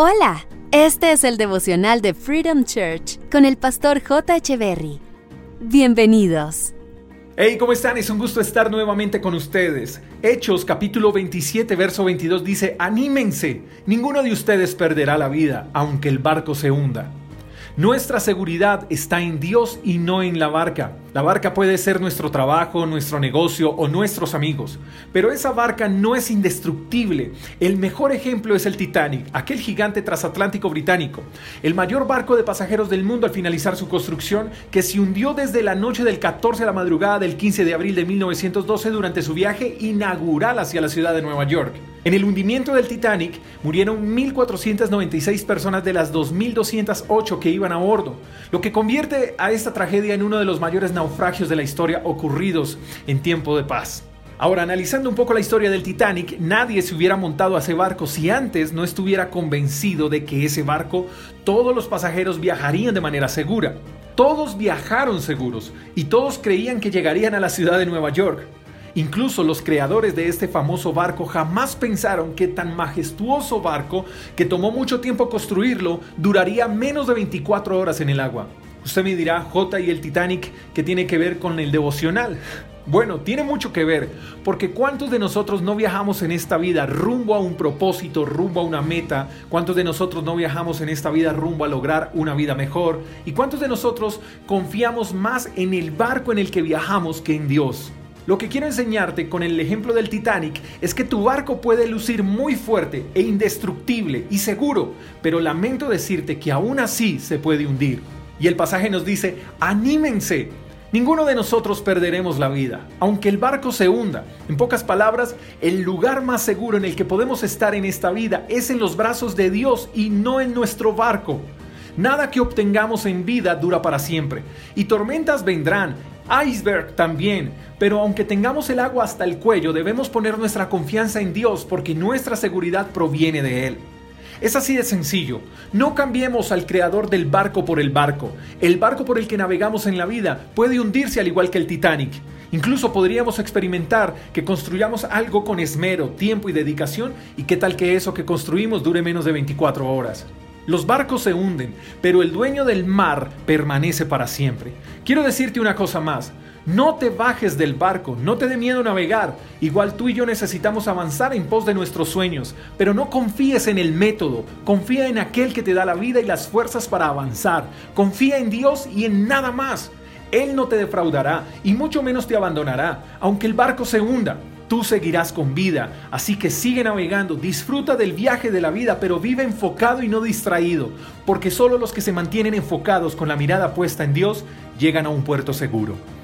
Hola, este es el devocional de Freedom Church con el pastor J. Berry. Bienvenidos. Hey, ¿cómo están? Es un gusto estar nuevamente con ustedes. Hechos capítulo 27, verso 22 dice, anímense, ninguno de ustedes perderá la vida, aunque el barco se hunda. Nuestra seguridad está en Dios y no en la barca. La barca puede ser nuestro trabajo, nuestro negocio o nuestros amigos, pero esa barca no es indestructible. El mejor ejemplo es el Titanic, aquel gigante transatlántico británico, el mayor barco de pasajeros del mundo al finalizar su construcción, que se hundió desde la noche del 14 a la madrugada del 15 de abril de 1912 durante su viaje inaugural hacia la ciudad de Nueva York. En el hundimiento del Titanic murieron 1.496 personas de las 2.208 que iban a bordo, lo que convierte a esta tragedia en uno de los mayores naufragios de la historia ocurridos en tiempo de paz. Ahora, analizando un poco la historia del Titanic, nadie se hubiera montado a ese barco si antes no estuviera convencido de que ese barco todos los pasajeros viajarían de manera segura. Todos viajaron seguros y todos creían que llegarían a la ciudad de Nueva York. Incluso los creadores de este famoso barco jamás pensaron que tan majestuoso barco, que tomó mucho tiempo construirlo, duraría menos de 24 horas en el agua. Usted me dirá, J y el Titanic, ¿qué tiene que ver con el devocional? Bueno, tiene mucho que ver, porque ¿cuántos de nosotros no viajamos en esta vida rumbo a un propósito, rumbo a una meta? ¿Cuántos de nosotros no viajamos en esta vida rumbo a lograr una vida mejor? ¿Y cuántos de nosotros confiamos más en el barco en el que viajamos que en Dios? Lo que quiero enseñarte con el ejemplo del Titanic es que tu barco puede lucir muy fuerte e indestructible y seguro, pero lamento decirte que aún así se puede hundir. Y el pasaje nos dice, anímense. Ninguno de nosotros perderemos la vida, aunque el barco se hunda. En pocas palabras, el lugar más seguro en el que podemos estar en esta vida es en los brazos de Dios y no en nuestro barco. Nada que obtengamos en vida dura para siempre, y tormentas vendrán, iceberg también, pero aunque tengamos el agua hasta el cuello, debemos poner nuestra confianza en Dios porque nuestra seguridad proviene de Él. Es así de sencillo. No cambiemos al creador del barco por el barco. El barco por el que navegamos en la vida puede hundirse al igual que el Titanic. Incluso podríamos experimentar que construyamos algo con esmero, tiempo y dedicación y qué tal que eso que construimos dure menos de 24 horas. Los barcos se hunden, pero el dueño del mar permanece para siempre. Quiero decirte una cosa más. No te bajes del barco, no te dé miedo navegar. Igual tú y yo necesitamos avanzar en pos de nuestros sueños, pero no confíes en el método, confía en aquel que te da la vida y las fuerzas para avanzar. Confía en Dios y en nada más. Él no te defraudará y mucho menos te abandonará, aunque el barco se hunda tú seguirás con vida. Así que sigue navegando, disfruta del viaje de la vida, pero vive enfocado y no distraído, porque solo los que se mantienen enfocados con la mirada puesta en Dios llegan a un puerto seguro.